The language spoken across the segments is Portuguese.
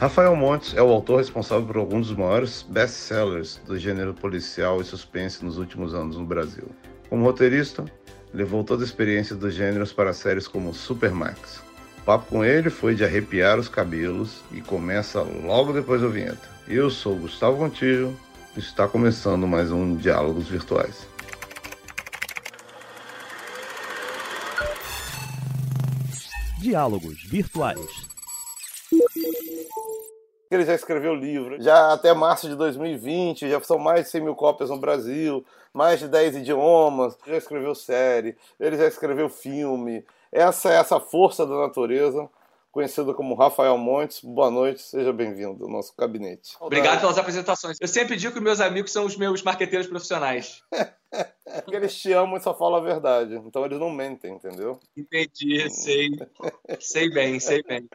Rafael Montes é o autor responsável por alguns dos maiores best-sellers do gênero policial e suspense nos últimos anos no Brasil. Como roteirista, levou toda a experiência dos gêneros para séries como Supermax. O papo com ele foi de arrepiar os cabelos e começa logo depois da vinheta. Eu sou Gustavo Contijo e está começando mais um Diálogos Virtuais. Diálogos Virtuais ele já escreveu livro, já até março de 2020, já são mais de 100 mil cópias no Brasil, mais de 10 idiomas, já escreveu série, ele já escreveu filme. Essa é essa força da natureza, conhecido como Rafael Montes. Boa noite, seja bem-vindo ao nosso gabinete. Obrigado pelas apresentações. Eu sempre digo que meus amigos são os meus marqueteiros profissionais. Porque eles te amam e só falam a verdade. Então eles não mentem, entendeu? Entendi, sei. sei bem, sei bem.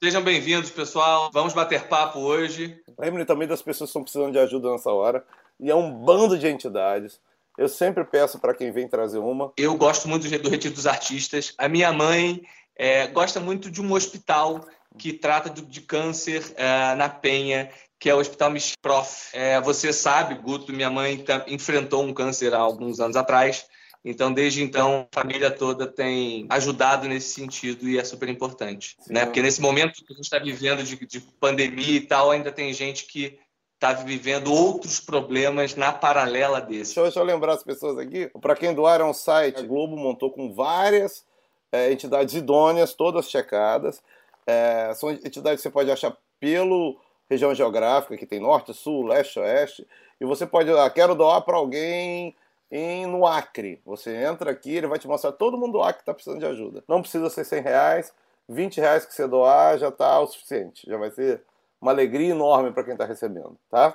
Sejam bem-vindos, pessoal. Vamos bater papo hoje. Lembre também das pessoas que estão precisando de ajuda nessa hora. E é um bando de entidades. Eu sempre peço para quem vem trazer uma. Eu gosto muito do Retiro dos Artistas. A minha mãe é, gosta muito de um hospital que trata de, de câncer é, na Penha, que é o Hospital Misprof. É, você sabe, Guto, minha mãe tá, enfrentou um câncer há alguns anos atrás. Então, desde então, a família toda tem ajudado nesse sentido e é super importante. Né? Porque nesse momento que a gente está vivendo de, de pandemia e tal, ainda tem gente que está vivendo outros problemas na paralela desse. Deixa eu, deixa eu lembrar as pessoas aqui. Para quem doaram um site, a Globo montou com várias é, entidades idôneas, todas checadas. É, são entidades que você pode achar pelo região geográfica, que tem norte, sul, leste, oeste. E você pode, ah, quero doar para alguém em, no Acre. Você entra aqui, ele vai te mostrar todo mundo do Acre está precisando de ajuda. Não precisa ser 100 reais, 20 reais que você doar já está o suficiente. Já vai ser uma alegria enorme para quem está recebendo, tá?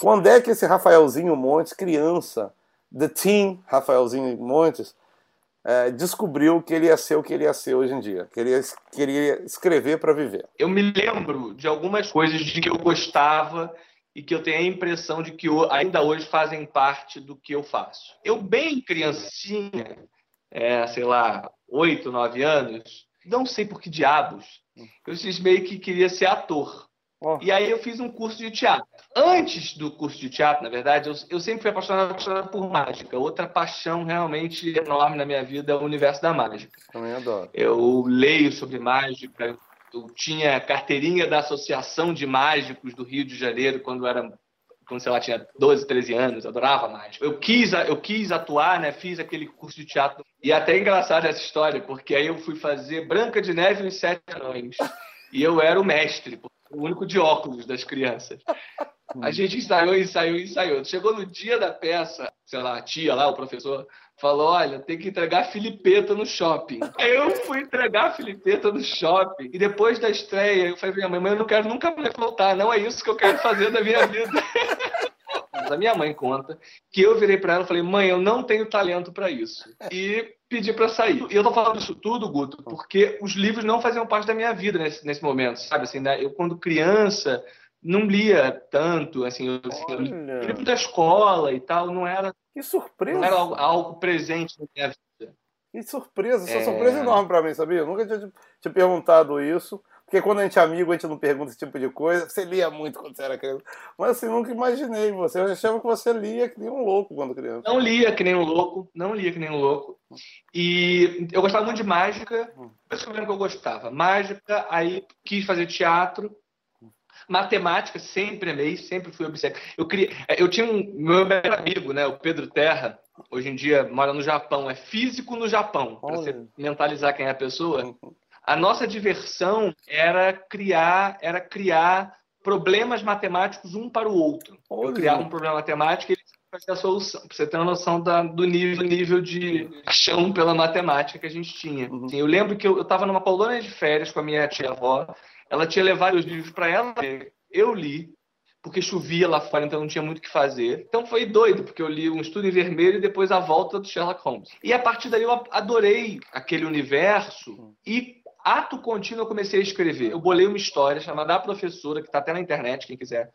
Quando é que esse Rafaelzinho Montes, criança, The Team Rafaelzinho Montes, é, descobriu que ele ia ser o que ele ia ser hoje em dia. Queria, queria escrever para viver. Eu me lembro de algumas coisas de que eu gostava e que eu tenho a impressão de que ainda hoje fazem parte do que eu faço. Eu, bem criancinha, é, sei lá, oito, nove anos, não sei por que diabos, eu meio que queria ser ator. Oh. E aí eu fiz um curso de teatro. Antes do curso de teatro, na verdade, eu, eu sempre fui apaixonado, apaixonado, por mágica. Outra paixão realmente enorme na minha vida é o universo da mágica. Também adoro. Eu leio sobre mágica. Eu tinha carteirinha da Associação de Mágicos do Rio de Janeiro quando era quando sei lá, tinha 12, 13 anos, adorava mágica. Eu quis, eu quis atuar, né? Fiz aquele curso de teatro. E é até engraçado essa história, porque aí eu fui fazer Branca de Neve e os Sete Anões. E eu era o mestre, o único de óculos das crianças. A gente ensaiou, ensaiou, ensaiou. Chegou no dia da peça, sei lá, a tia lá, o professor, falou: olha, tem que entregar Filipeta no shopping. Aí eu fui entregar Filipeta no shopping. E depois da estreia, eu falei: minha mãe, eu não quero nunca mais voltar, não é isso que eu quero fazer da minha vida. Mas a minha mãe conta que eu virei para ela e falei: mãe, eu não tenho talento para isso. E pedi para sair. E eu tô falando isso tudo, Guto, porque os livros não faziam parte da minha vida nesse, nesse momento, sabe? Assim, né? Eu, quando criança, não lia tanto, assim, eu, assim, eu livro da escola e tal, não era. Que surpresa! Não era algo, algo presente na minha vida. Que surpresa, essa é... surpresa enorme para mim, sabia? Eu nunca tinha te perguntado isso. Porque quando a gente é amigo, a gente não pergunta esse tipo de coisa. Você lia muito quando você era criança. Mas assim, nunca imaginei você. Eu achava que você lia que nem um louco quando criança. Não lia que nem um louco. Não lia que nem um louco. E eu gostava muito de mágica. Por isso que eu lembro que eu gostava. Mágica, aí quis fazer teatro. Matemática, sempre amei, sempre fui obcecado. Eu, queria, eu tinha um meu melhor amigo, né, o Pedro Terra, hoje em dia mora no Japão, é físico no Japão, para você mentalizar quem é a pessoa. Uhum. A nossa diversão era criar, era criar problemas matemáticos um para o outro. Olha. Eu criava um problema matemático e ele fazia a solução. Para você ter uma noção da, do nível, nível de chão pela matemática que a gente tinha. Uhum. Assim, eu lembro que eu estava numa colônia de férias com a minha tia-avó. Ela tinha levado os livros para ela. Eu li, porque chovia lá fora, então não tinha muito o que fazer. Então foi doido, porque eu li um estudo em vermelho e depois a volta do Sherlock Holmes. E a partir daí eu adorei aquele universo e ato contínuo eu comecei a escrever. Eu bolei uma história chamada A Professora, que está até na internet, quem quiser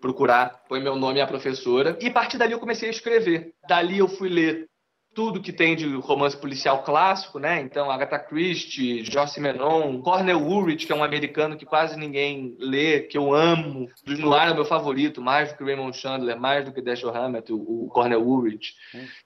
procurar, põe meu nome a professora. E a partir dali eu comecei a escrever. Dali eu fui ler tudo que tem de romance policial clássico, né? Então, Agatha Christie, Joyce Menon, Cornel Woolrich, que é um americano que quase ninguém lê, que eu amo. Dos Noir é o meu favorito, mais do que Raymond Chandler, mais do que Dashiell Hammett, o, o Cornel Woolrich,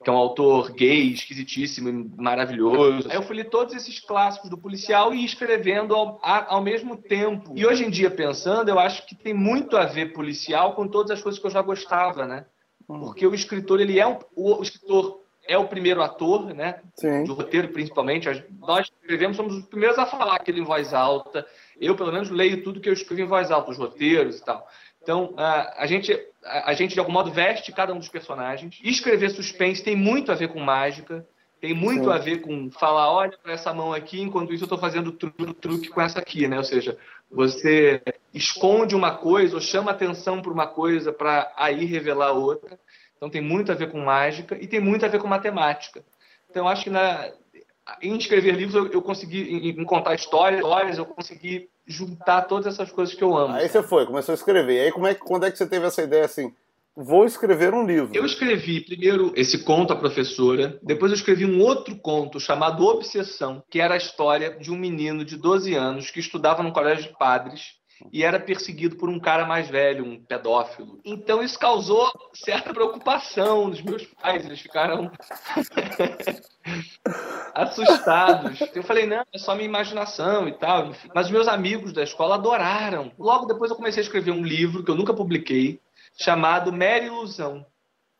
que é um autor gay, esquisitíssimo e maravilhoso. Aí eu fui ler todos esses clássicos do policial e escrevendo ao, ao mesmo tempo. E hoje em dia, pensando, eu acho que tem muito a ver policial com todas as coisas que eu já gostava, né? Hum. Porque o escritor, ele é um, o, o escritor é o primeiro ator, né? Sim. Do roteiro, principalmente. Nós escrevemos, somos os primeiros a falar aquilo em voz alta. Eu, pelo menos, leio tudo que eu escrevo em voz alta, os roteiros e tal. Então, a, a gente, a, a, gente, de algum modo, veste cada um dos personagens. Escrever suspense tem muito a ver com mágica, tem muito Sim. a ver com falar, olha para essa mão aqui, enquanto isso eu estou fazendo truque, truque com essa aqui, né? Ou seja, você esconde uma coisa ou chama atenção para uma coisa para aí revelar outra. Então tem muito a ver com mágica e tem muito a ver com matemática. Então acho que na, em escrever livros eu, eu consegui, em, em, contar histórias, eu consegui juntar todas essas coisas que eu amo. Aí você foi, começou a escrever. E aí como é, quando é que você teve essa ideia assim? Vou escrever um livro. Eu escrevi primeiro esse conto à professora, depois eu escrevi um outro conto chamado Obsessão, que era a história de um menino de 12 anos que estudava no colégio de padres e era perseguido por um cara mais velho, um pedófilo. Então isso causou certa preocupação nos meus pais, eles ficaram assustados. Eu falei, não, é só minha imaginação e tal. Mas meus amigos da escola adoraram. Logo depois eu comecei a escrever um livro que eu nunca publiquei, chamado Mera Ilusão,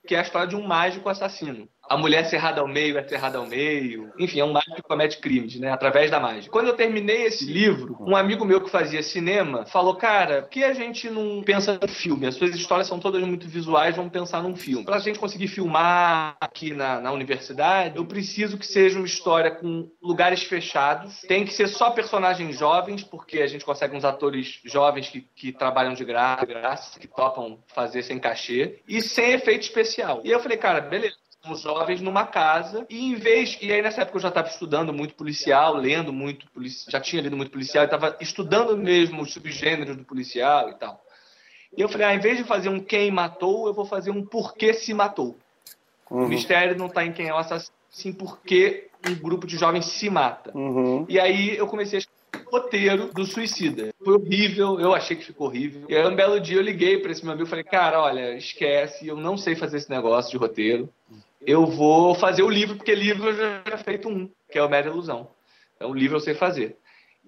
que é a história de um mágico assassino a mulher cerrada ao meio é cerrada ao meio. Enfim, é um mágico que comete crimes, né? Através da mágica. Quando eu terminei esse livro, um amigo meu que fazia cinema falou: Cara, por que a gente não pensa no filme? As suas histórias são todas muito visuais, vamos pensar num filme. Pra gente conseguir filmar aqui na, na universidade, eu preciso que seja uma história com lugares fechados. Tem que ser só personagens jovens, porque a gente consegue uns atores jovens que, que trabalham de graça, que topam fazer sem cachê, e sem efeito especial. E eu falei, cara, beleza os jovens numa casa e em vez e aí nessa época eu já estava estudando muito policial lendo muito já tinha lido muito policial estava estudando mesmo os subgêneros do policial e tal e eu falei ah, em vez de fazer um quem matou eu vou fazer um porquê se matou uhum. o mistério não está em quem é o assassino sim porque um grupo de jovens se mata uhum. e aí eu comecei a escrever roteiro do Suicida. Foi horrível, eu achei que ficou horrível. E aí, um belo dia, eu liguei para esse meu amigo e falei: Cara, olha, esquece, eu não sei fazer esse negócio de roteiro eu vou fazer o livro, porque livro eu já tinha feito um, que é o Mera Ilusão. Então, o livro eu sei fazer.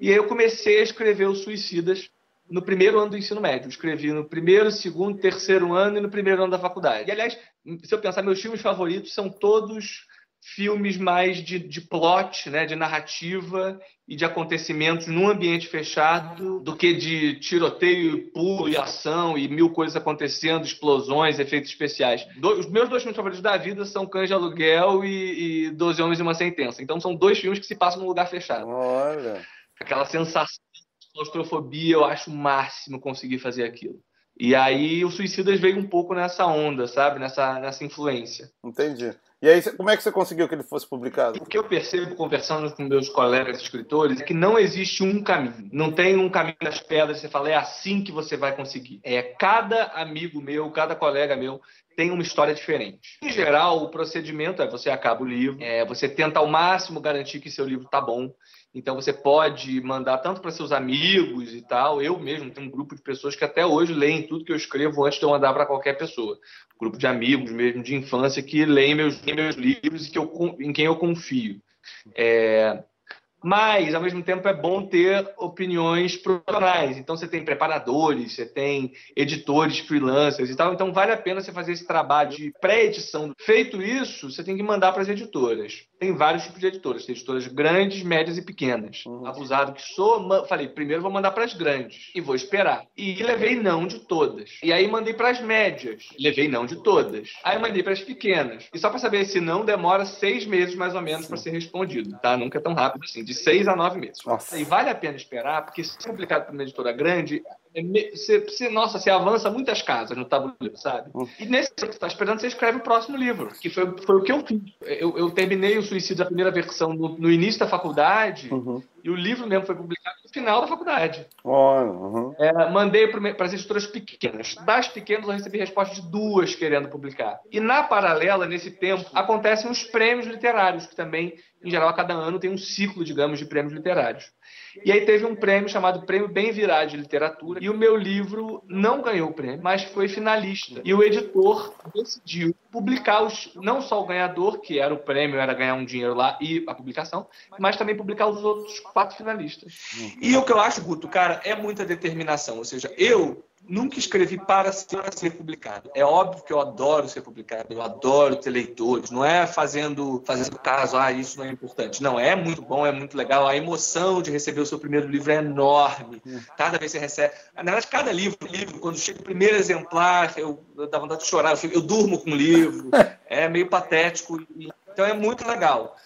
E aí eu comecei a escrever os Suicidas no primeiro ano do ensino médio. Escrevi no primeiro, segundo, terceiro ano e no primeiro ano da faculdade. E, aliás, se eu pensar, meus filmes favoritos são todos filmes mais de, de plot, né, de narrativa e de acontecimentos num ambiente fechado do que de tiroteio, pulo e ação e mil coisas acontecendo, explosões, efeitos especiais. Do, os meus dois filmes favoritos da vida são Cães de Aluguel e, e Doze Homens e uma Sentença. Então são dois filmes que se passam num lugar fechado. Olha. Aquela sensação de claustrofobia, eu acho o máximo conseguir fazer aquilo. E aí o Suicidas veio um pouco nessa onda, sabe? Nessa, nessa influência. Entendi. E aí, como é que você conseguiu que ele fosse publicado? O que eu percebo conversando com meus colegas escritores é que não existe um caminho. Não tem um caminho das pedras, você fala, é assim que você vai conseguir. É cada amigo meu, cada colega meu tem uma história diferente. Em geral, o procedimento é você acaba o livro, é, você tenta ao máximo garantir que seu livro está bom. Então você pode mandar tanto para seus amigos e tal. Eu mesmo tenho um grupo de pessoas que até hoje leem tudo que eu escrevo antes de eu mandar para qualquer pessoa. Um grupo de amigos mesmo de infância que leem meus, meus livros e que eu, em quem eu confio. É, mas, ao mesmo tempo, é bom ter opiniões profissionais. Então, você tem preparadores, você tem editores freelancers e tal. Então, vale a pena você fazer esse trabalho de pré-edição. Feito isso, você tem que mandar para as editoras. Tem vários tipos de editoras. Tem editoras grandes, médias e pequenas. Uhum. Abusado que sou, falei, primeiro vou mandar para as grandes e vou esperar. E levei não de todas. E aí mandei para as médias. Levei não de todas. Aí mandei para as pequenas. E só para saber se não, demora seis meses mais ou menos para ser respondido, tá? Nunca é tão rápido assim. De seis a nove meses. Nossa. E vale a pena esperar, porque se é complicado para uma editora grande, você, você, nossa, você avança muitas casas no tabuleiro, sabe? Uhum. E nesse tempo que você está esperando, você escreve o próximo livro, que foi, foi o que eu fiz. Eu, eu terminei o Suicídio, a primeira versão, no, no início da faculdade, uhum. e o livro mesmo foi publicado no final da faculdade. Uhum. É, mandei para as editoras pequenas. Das pequenas, eu recebi resposta de duas querendo publicar. E na paralela, nesse tempo, acontecem os prêmios literários, que também, em geral, a cada ano tem um ciclo, digamos, de prêmios literários. E aí teve um prêmio chamado Prêmio Bem Virar de Literatura, e o meu livro não ganhou o prêmio, mas foi finalista. E o editor decidiu publicar os, não só o ganhador, que era o prêmio, era ganhar um dinheiro lá e a publicação, mas também publicar os outros quatro finalistas. E o que eu acho, Guto, cara, é muita determinação. Ou seja, eu nunca escrevi para ser, para ser, publicado. É óbvio que eu adoro ser publicado, eu adoro ter leitores. Não é fazendo, fazendo caso, ah, isso não é importante. Não, é muito bom, é muito legal. A emoção de receber o seu primeiro livro é enorme. Cada vez que você recebe. Na verdade, cada livro, livro quando chega o primeiro exemplar, eu, eu dá vontade de chorar. Eu, eu durmo com o livro. É meio patético. Então é muito legal.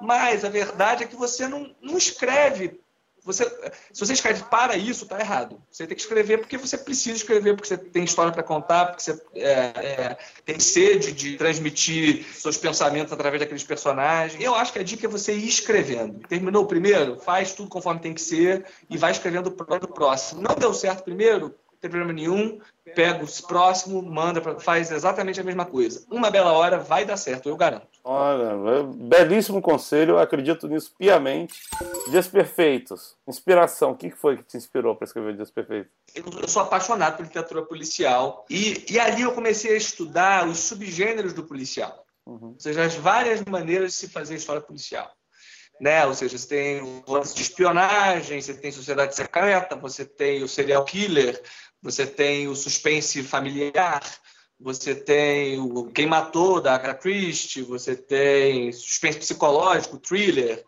Mas a verdade é que você não, não escreve você, se você escreve para isso, está errado. Você tem que escrever porque você precisa escrever, porque você tem história para contar, porque você é, é, tem sede de transmitir seus pensamentos através daqueles personagens. Eu acho que a dica é você ir escrevendo. Terminou o primeiro? Faz tudo conforme tem que ser e vai escrevendo o próximo. Não deu certo primeiro? Não tem problema nenhum pega o próximo, manda, pra, faz exatamente a mesma coisa. Uma bela hora vai dar certo, eu garanto. Olha, belíssimo conselho, eu acredito nisso piamente. Dias Perfeitos, inspiração, o que foi que te inspirou para escrever Dias Perfeitos? Eu sou apaixonado por literatura policial e, e ali eu comecei a estudar os subgêneros do policial. Uhum. Ou seja, as várias maneiras de se fazer história policial. Né? Ou seja, você tem o lance de espionagem, você tem sociedade secreta, você tem o serial killer, você tem o suspense familiar, você tem o Quem Matou, da Agatha Christie, você tem suspense psicológico, thriller,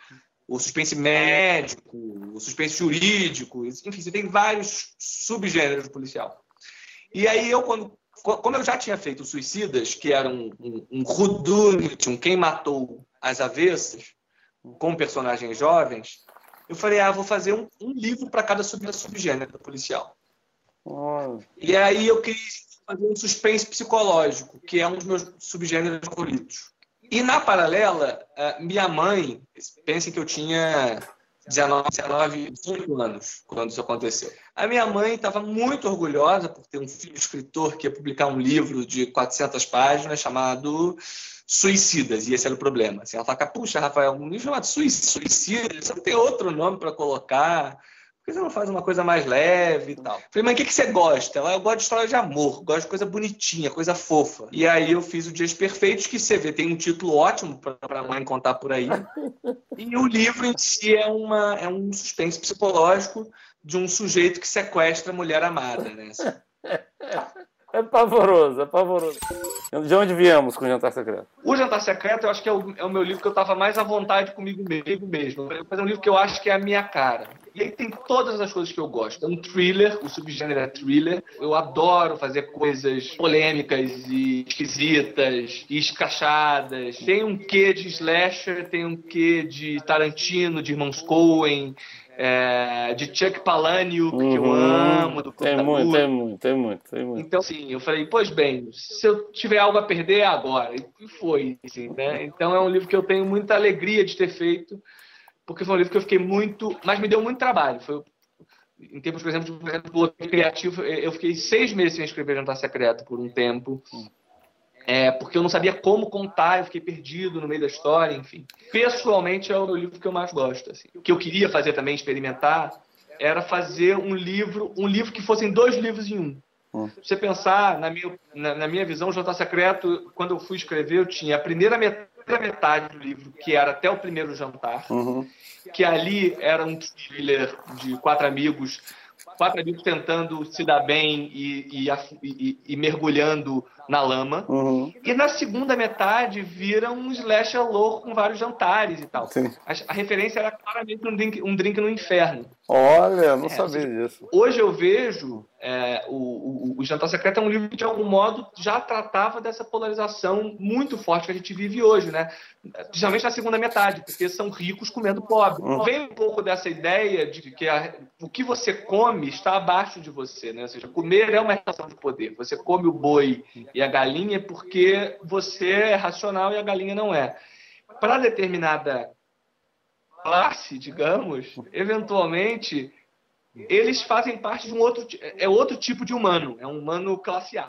o suspense médico, o suspense jurídico, enfim, você tem vários subgêneros policial. E aí eu, quando, como eu já tinha feito Suicidas, que era um, um, um Rudunit, um Quem Matou as Avessas, com personagens jovens, eu falei, ah, vou fazer um, um livro para cada subgênero policial. E aí eu quis fazer um suspense psicológico, que é um dos meus subgêneros favoritos. E na paralela, minha mãe, pensem que eu tinha 19, 19, 18 anos quando isso aconteceu. A minha mãe estava muito orgulhosa por ter um filho escritor que ia publicar um livro de 400 páginas chamado Suicidas, e esse era o problema. Assim, ela fala, puxa, Rafael, um livro chamado Suicidas, você não tem outro nome para colocar que você não faz uma coisa mais leve e tal? Falei, mas o que, que você gosta? Ela, eu gosto de história de amor, gosto de coisa bonitinha, coisa fofa. E aí eu fiz o Dias Perfeitos, que você vê, tem um título ótimo para mãe contar por aí. E o livro em si é, uma, é um suspense psicológico de um sujeito que sequestra a mulher amada, né? É pavoroso, é pavoroso. De onde viemos com o Jantar Secreto? O Jantar Secreto, eu acho que é o, é o meu livro que eu estava mais à vontade comigo mesmo. Mas é um livro que eu acho que é a minha cara. E aí tem todas as coisas que eu gosto. É um thriller, o subgênero é thriller. Eu adoro fazer coisas polêmicas e esquisitas e escrachadas. Tem um quê de slasher, tem um quê de Tarantino, de Irmãos Coen, é, de Chuck Palahniuk, uhum. que eu uhum. amo, do tem muito, tem muito, tem muito, tem muito. Então, sim, eu falei, pois bem, se eu tiver algo a perder, é agora. E foi, assim, né? Então é um livro que eu tenho muita alegria de ter feito porque foi um livro que eu fiquei muito. Mas me deu muito trabalho. Foi, em termos, por exemplo, de exemplo, criativo, eu fiquei seis meses sem escrever Jantar Secreto por um tempo. É, porque eu não sabia como contar, eu fiquei perdido no meio da história, enfim. Pessoalmente, é o livro que eu mais gosto. Assim. O que eu queria fazer também, experimentar, era fazer um livro, um livro que fossem dois livros em um. Hum. Você pensar, na minha, na, na minha visão, o Jantar Secreto, quando eu fui escrever, eu tinha a primeira metade metade do livro, que era até o primeiro jantar, uhum que ali era um thriller de quatro amigos, quatro amigos tentando se dar bem e, e, e, e mergulhando na lama. Uhum. E na segunda metade vira um slasher louco com vários jantares e tal. A, a, referência era claramente um drink, um drink no inferno. Olha, não é, sabia disso. Hoje eu vejo é, o, o, o, Jantar Secreto é um livro que, de algum modo, já tratava dessa polarização muito forte que a gente vive hoje, né? Principalmente na segunda metade, porque são ricos comendo pobre. Uhum. Vem um pouco dessa ideia de que a, o que você come está abaixo de você, né? Ou seja, comer é uma relação de poder. Você come o boi e a galinha porque você é racional e a galinha não é. Para determinada classe, digamos, eventualmente eles fazem parte de um outro é outro tipo de humano, é um humano classe A.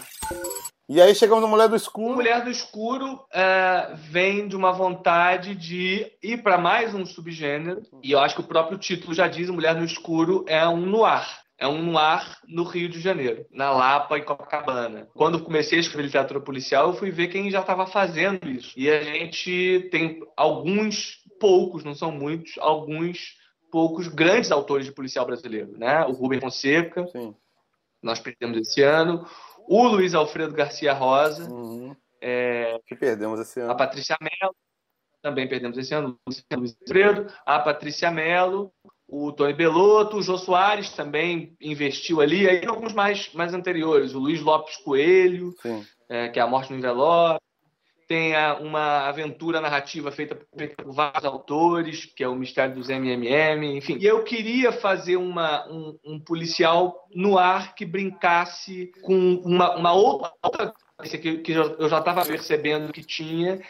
E aí chegamos na Mulher do Escuro. Mulher do Escuro é, vem de uma vontade de ir para mais um subgênero, e eu acho que o próprio título já diz: Mulher no Escuro é um noir. É um noir no Rio de Janeiro, na Lapa e Copacabana. Quando comecei a escrever literatura policial, eu fui ver quem já estava fazendo isso. E a gente tem alguns, poucos, não são muitos, alguns poucos grandes autores de policial brasileiro, né? O Rubem Fonseca, Sim. nós perdemos esse ano, o Luiz Alfredo Garcia Rosa, uhum. é, que perdemos esse ano, a Patrícia Mello, também perdemos esse ano, o Luiz Alfredo, a Patrícia Mello, o Tony Belotto, o Jô Soares também investiu ali, aí alguns mais, mais anteriores, o Luiz Lopes Coelho, é, que é A Morte no Envelope, tem uma aventura narrativa feita, por vários autores, que é o Mistério dos MMM, enfim. E eu queria fazer uma, um, um policial no ar que brincasse com uma, uma outra, que, que eu já estava percebendo que tinha,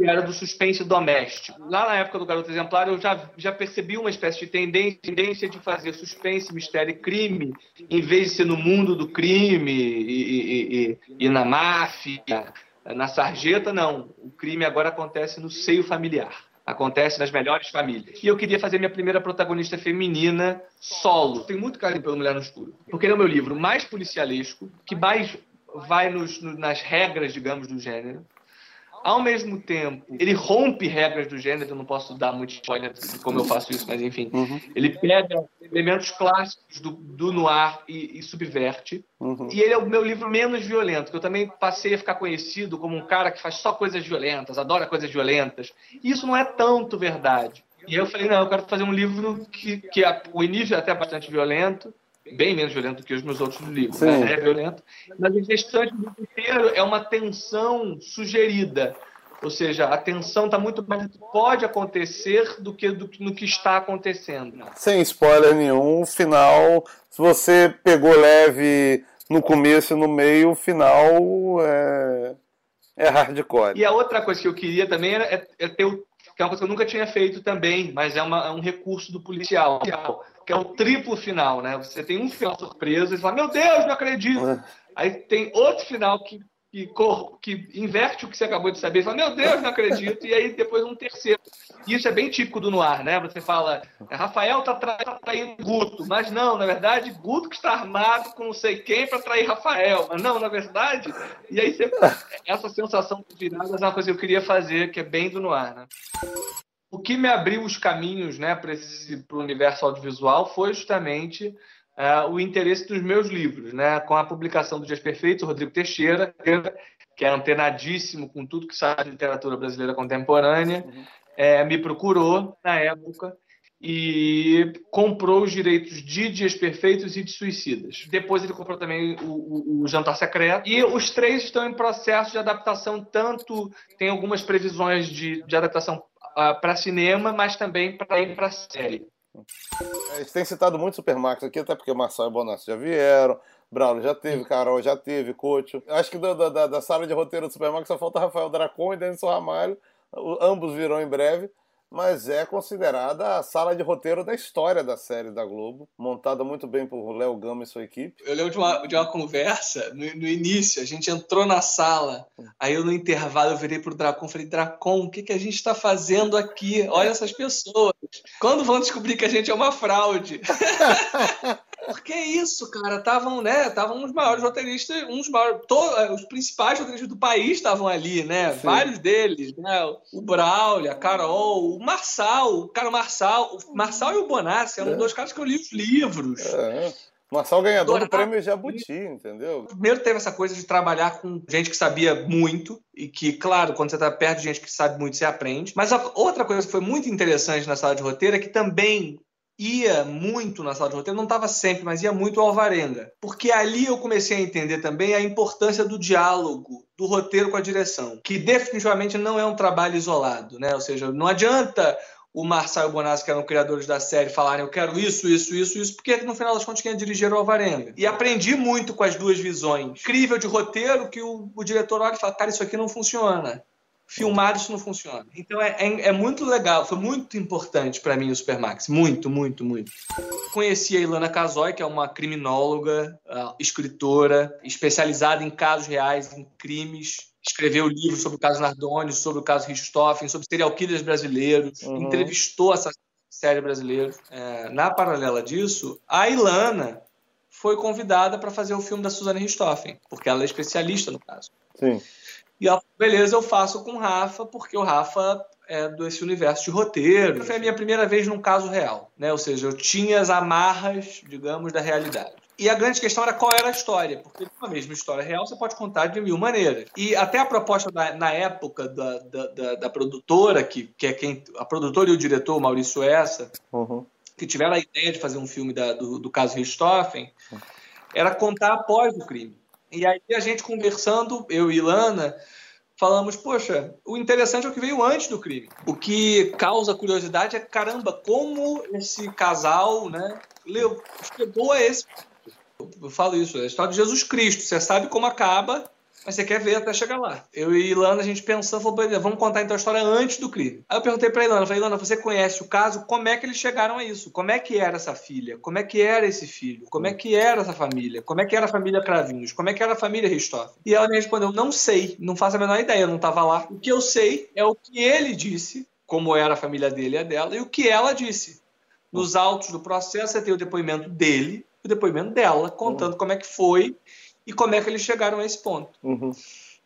que era do suspense doméstico. Lá na época do Garoto Exemplar, eu já, já percebi uma espécie de tendência, de fazer suspense, mistério e crime, em vez de ser no mundo do crime e, e, e, e na máfia na sarjeta, não. O crime agora acontece no seio familiar. Acontece nas melhores famílias. E eu queria fazer minha primeira protagonista feminina solo. Tenho muito carinho pelo Mulher no Escuro. Porque ele é o meu livro mais policialesco, que mais vai nos, nas regras, digamos, do gênero ao mesmo tempo, ele rompe regras do gênero, eu não posso dar muito spoiler de como eu faço isso, mas enfim. Uhum. Ele pega elementos clássicos do, do noir e, e subverte. Uhum. E ele é o meu livro menos violento, que eu também passei a ficar conhecido como um cara que faz só coisas violentas, adora coisas violentas. E isso não é tanto verdade. E eu falei, não, eu quero fazer um livro que, que a, o início é até bastante violento, bem menos violento que os meus outros livros, né? é violento, mas o restante do inteiro é uma tensão sugerida. Ou seja, a tensão está muito mais no que pode acontecer do que do, no que está acontecendo. Sem spoiler nenhum, final, se você pegou leve no começo e no meio, o final é, é hardcore. E a outra coisa que eu queria também era é, é ter o que é uma coisa que eu nunca tinha feito também, mas é, uma, é um recurso do policial que é o triplo final, né? Você tem um final surpresa e fala, meu Deus, não acredito. É. Aí tem outro final que, que, que inverte o que você acabou de saber e fala, meu Deus, não acredito. E aí depois um terceiro. E isso é bem típico do noir, né? Você fala, Rafael tá, tra tá traindo Guto. Mas não, na verdade, Guto que está armado com não sei quem para trair Rafael. Mas não, na verdade. E aí você, essa sensação de virada é uma coisa que eu queria fazer, que é bem do noir, né? O que me abriu os caminhos né, para o universo audiovisual foi justamente uh, o interesse dos meus livros, né, com a publicação do Dias Perfeitos, Rodrigo Teixeira, que é antenadíssimo com tudo que sai de literatura brasileira contemporânea, uhum. é, me procurou na época e comprou os direitos de Dias Perfeitos e de Suicidas. Depois ele comprou também o, o, o, Jantar Secreto. E os três estão em processo de adaptação, tanto tem algumas previsões de, de adaptação uh, para cinema, mas também para ir para série. A gente tem citado muito Supermax aqui, até porque Marcel e Bonassi já vieram, Braulio já teve, Carol já teve, Coach. Acho que da, da, da, sala de roteiro do Supermax só falta Rafael Dracon e Denison Ramalho. Ambos virão em breve mas é considerada a sala de roteiro da história da série da Globo, montada muito bem por Léo Gama e sua equipe. Eu lembro de uma, de uma conversa no, no, início, a gente entrou na sala, aí eu no intervalo eu virei pro Dracon e falei, Dracon, o que, que a gente está fazendo aqui? Olha essas pessoas. Quando vão descobrir que a gente é uma fraude? Porque é isso, cara, estavam, né, estavam os maiores roteiristas, uns maiores, todos, é, os principais roteiristas do país estavam ali, né? Sim. Vários deles, né? O Braulio, a Carol, o Marçal, o cara Marçal, o Marçal e o Bonassi eram é. dois caras que eu li os livros. É. Marçal ganhador do prêmio Jabuti, entendeu? Primeiro teve essa coisa de trabalhar com gente que sabia muito e que, claro, quando você está perto de gente que sabe muito, você aprende. Mas outra coisa que foi muito interessante na sala de roteiro é que também ia muito na sala de roteiro, não estava sempre, mas ia muito ao Alvarenga. Porque ali eu comecei a entender também a importância do diálogo do roteiro com a direção, que definitivamente não é um trabalho isolado, né? Ou seja, não adianta o Marçal e o Bonassi, que eram criadores da série, falarem eu quero isso, isso, isso, isso, porque no final das contas quem dirigiram o Alvarenga. E aprendi muito com as duas visões. Incrível de roteiro que o, o diretor olha e fala, cara, isso aqui não funciona. Filmado isso não funciona. Então é, é, é muito legal, foi muito importante para mim o Supermax. Muito, muito, muito. Conheci a Ilana Casoy, que é uma criminóloga, uh, escritora, especializada em casos reais, em crimes escreveu livro sobre o caso Nardoni, sobre o caso Richthofen, sobre serial killers brasileiros, uhum. entrevistou essa série brasileira. É, na paralela disso, a Ilana foi convidada para fazer o filme da Suzane Richthofen, porque ela é especialista no caso. Sim. E ela falou, beleza, eu faço com o Rafa, porque o Rafa é desse universo de roteiro. Foi a minha primeira vez num caso real, né? Ou seja, eu tinha as amarras, digamos, da realidade. E a grande questão era qual era a história, porque uma mesma história real você pode contar de mil maneiras. E até a proposta da, na época da, da, da, da, produtora, que, que é quem. A produtora e o diretor, Maurício Essa, uhum. que tiveram a ideia de fazer um filme do, do caso Richthofen, era contar após o crime. E aí a gente conversando, eu e Ilana, falamos, poxa, o interessante é o que veio antes do crime. O que causa curiosidade é, caramba, como esse casal, né, chegou a esse eu falo isso, é a história de Jesus Cristo. Você sabe como acaba, mas você quer ver até chegar lá. Eu e Ilana, a gente pensando, falou, vamos contar então a história antes do crime. Aí eu perguntei pra Ilana, falei, Ilana, você conhece o caso? Como é que eles chegaram a isso? Como é que era essa filha? Como é que era esse filho? Como é que era essa família? Como é que era a família Cravinhos? Como é que era a família Ristoff? E ela me respondeu, não sei, não faço a menor ideia, eu não estava lá. O que eu sei é o que ele disse, como era a família dele e a dela, e o que ela disse. Nos autos do processo, você tem o depoimento dele, o depoimento dela, contando como é que foi e como é que eles chegaram a esse ponto. Uhum.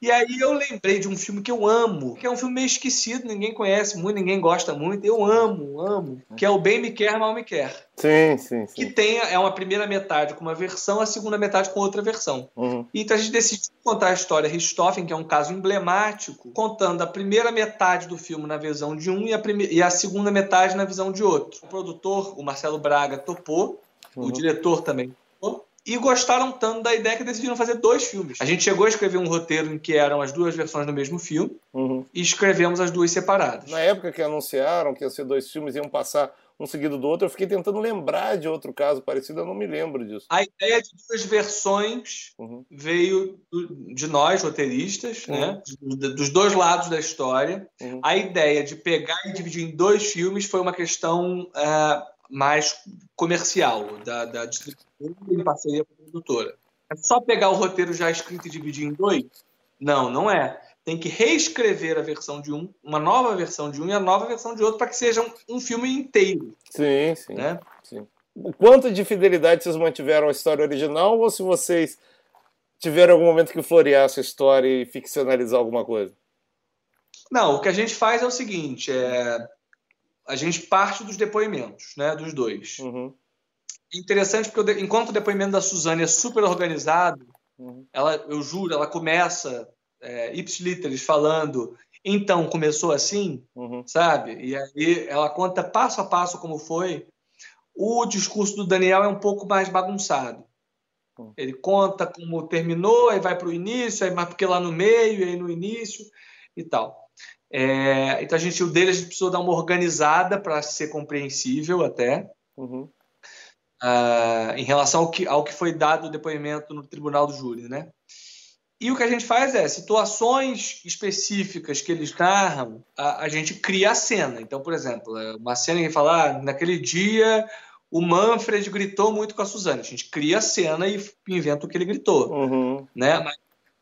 E aí eu lembrei de um filme que eu amo, que é um filme meio esquecido, ninguém conhece muito, ninguém gosta muito, eu amo, amo, que é o Bem Me Quer, Mal Me Quer. Sim, sim, sim. Que tem é uma primeira metade com uma versão, a segunda metade com outra versão. Uhum. Então a gente decidiu contar a história Richthofen, que é um caso emblemático, contando a primeira metade do filme na visão de um e a, e a segunda metade na visão de outro. O produtor, o Marcelo Braga, topou, uhum. o diretor também e gostaram tanto da ideia que decidiram fazer dois filmes. A gente chegou a escrever um roteiro em que eram as duas versões do mesmo filme uhum. e escrevemos as duas separadas. Na época que anunciaram que ia ser dois filmes, iam passar um seguido do outro, eu fiquei tentando lembrar de outro caso parecido, eu não me lembro disso. A ideia de duas versões uhum. veio de nós, roteiristas, uhum. né? dos dois lados da história. Uhum. A ideia de pegar e dividir em dois filmes foi uma questão uh, mais comercial, da, da distribuição em parceria com a produtora. É só pegar o roteiro já escrito e dividir em dois? Não, não é. Tem que reescrever a versão de um, uma nova versão de um e a nova versão de outro para que seja um, um, filme inteiro. Sim, sim, né? sim. O quanto de fidelidade vocês mantiveram a história original ou se vocês tiveram algum momento que florear essa história e ficcionalizar alguma coisa? Não, o que a gente faz é o seguinte: é, a gente parte dos depoimentos, né, dos dois. Uhum. Interessante porque enquanto o depoimento da Suzane é super organizado, uhum. ela, eu juro, ela começa é, ipsiliteris falando, então começou assim, uhum. sabe? E aí ela conta passo a passo como foi. O discurso do Daniel é um pouco mais bagunçado. Uhum. Ele conta como terminou, aí vai para o início, aí mais porque lá no meio, aí no início e tal. É, então a gente, o dele a gente precisou dar uma organizada para ser compreensível até. Uhum. Uh, em relação ao que, ao que foi dado o depoimento no tribunal do júri, né? E o que a gente faz é, situações específicas que eles narram, a, a gente cria a cena. Então, por exemplo, é uma cena que fala, ah, naquele dia o Manfred gritou muito com a Suzane. A gente cria a cena e inventa o que ele gritou. Uhum. Né? Mas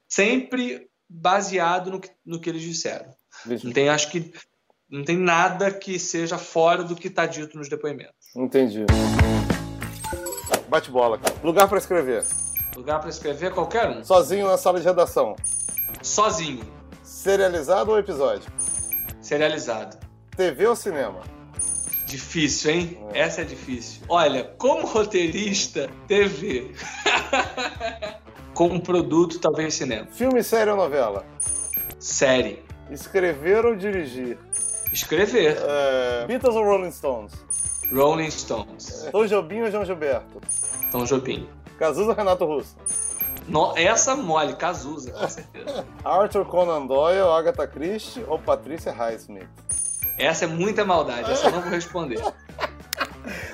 sempre baseado no que, no que eles disseram. Não tem, acho que não tem nada que seja fora do que está dito nos depoimentos. Entendi. Bate bola. Lugar para escrever. Lugar para escrever qualquer um. Sozinho na sala de redação. Sozinho. Serializado ou episódio? Serializado. TV ou cinema? Difícil, hein? É. Essa é difícil. Olha, como roteirista, TV. como produto, talvez cinema. Filme, série ou novela? Série. Escrever ou dirigir? Escrever. É... Beatles ou Rolling Stones? Rolling Stones. Tom Jobim ou João Gilberto? Tom Jobim. Cazuza ou Renato Russo? No, essa mole, Cazuza, com certeza. Arthur Conan Doyle, Agatha Christie ou Patrícia Highsmith? Essa é muita maldade, essa eu não vou responder.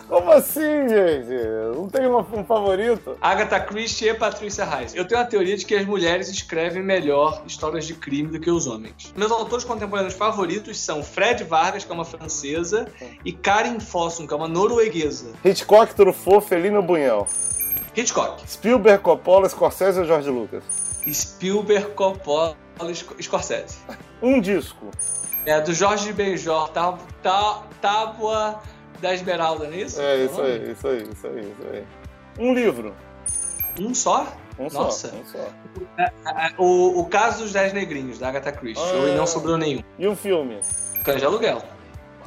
Como assim, gente? Não tem uma, um favorito? Agatha Christie e Patrícia Reis. Eu tenho a teoria de que as mulheres escrevem melhor histórias de crime do que os homens. Meus autores contemporâneos favoritos são Fred Vargas, que é uma francesa, e Karin Fossum, que é uma norueguesa. Hitchcock, Truffaut, Felino Bunhel. Hitchcock. Spielberg, Coppola, Scorsese ou George Lucas? Spielberg, Coppola, Scorsese. Um disco. É, do Jorge Benjor, Tábua tá, tá, da Esmeralda, não é isso? É, isso aí, isso aí, isso aí, isso aí. Um livro. Um só? Um Nossa. só, um só. O, o Caso dos Dez Negrinhos, da Agatha Christie. Ah, e não sobrou nenhum. E um filme? Cães de Aluguel.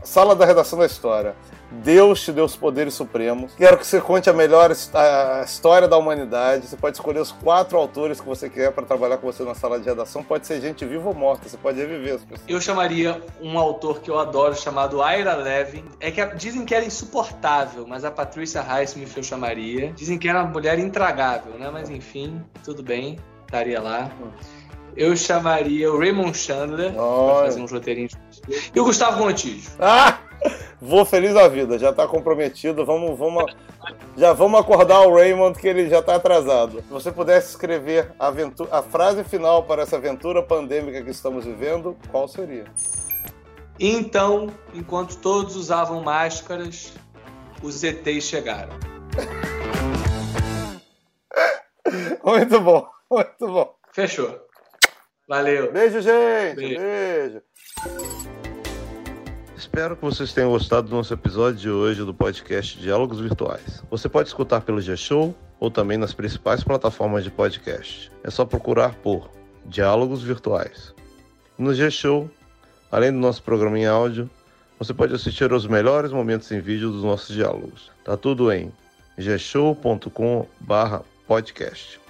Sala da Redação da História. Deus te deu os poderes supremos. Quero que você conte a melhor a história da humanidade. Você pode escolher os quatro autores que você quer para trabalhar com você na sala de redação. Pode ser gente viva ou morta. Você pode reviver as pessoas. Eu chamaria um autor que eu adoro, chamado Ira Levin. É que dizem que era insuportável, mas a Patricia Highsmith eu chamaria. Dizem que era uma mulher intragável, né? Mas enfim, tudo bem. Estaria lá. Eu chamaria o Raymond Chandler para fazer uns roteirinhos. E o Gustavo Montijo. Ah! Vou feliz da vida, já tá comprometido. Vamos, vamos, já vamos acordar o Raymond que ele já tá atrasado. Se você pudesse escrever a, aventura, a frase final para essa aventura pandêmica que estamos vivendo, qual seria? Então, enquanto todos usavam máscaras, os ETs chegaram. muito bom, muito bom. Fechou. Valeu. Beijo, gente. Beijo. Beijo. Espero que vocês tenham gostado do nosso episódio de hoje do podcast Diálogos Virtuais. Você pode escutar pelo G-Show ou também nas principais plataformas de podcast. É só procurar por Diálogos Virtuais. No G-Show, além do nosso programa em áudio, você pode assistir aos melhores momentos em vídeo dos nossos diálogos. Tá tudo em gshow.com/podcast.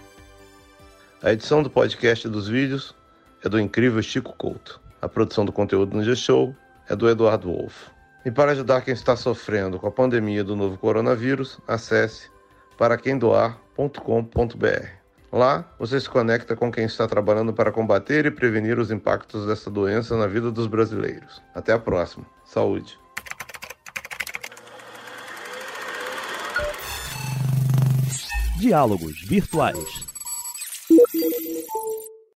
A edição do podcast e dos vídeos é do incrível Chico Couto. A produção do conteúdo no G-Show é do Eduardo Wolff. E para ajudar quem está sofrendo com a pandemia do novo coronavírus, acesse paraquemdoar.com.br. Lá, você se conecta com quem está trabalhando para combater e prevenir os impactos dessa doença na vida dos brasileiros. Até a próxima. Saúde. Diálogos Virtuais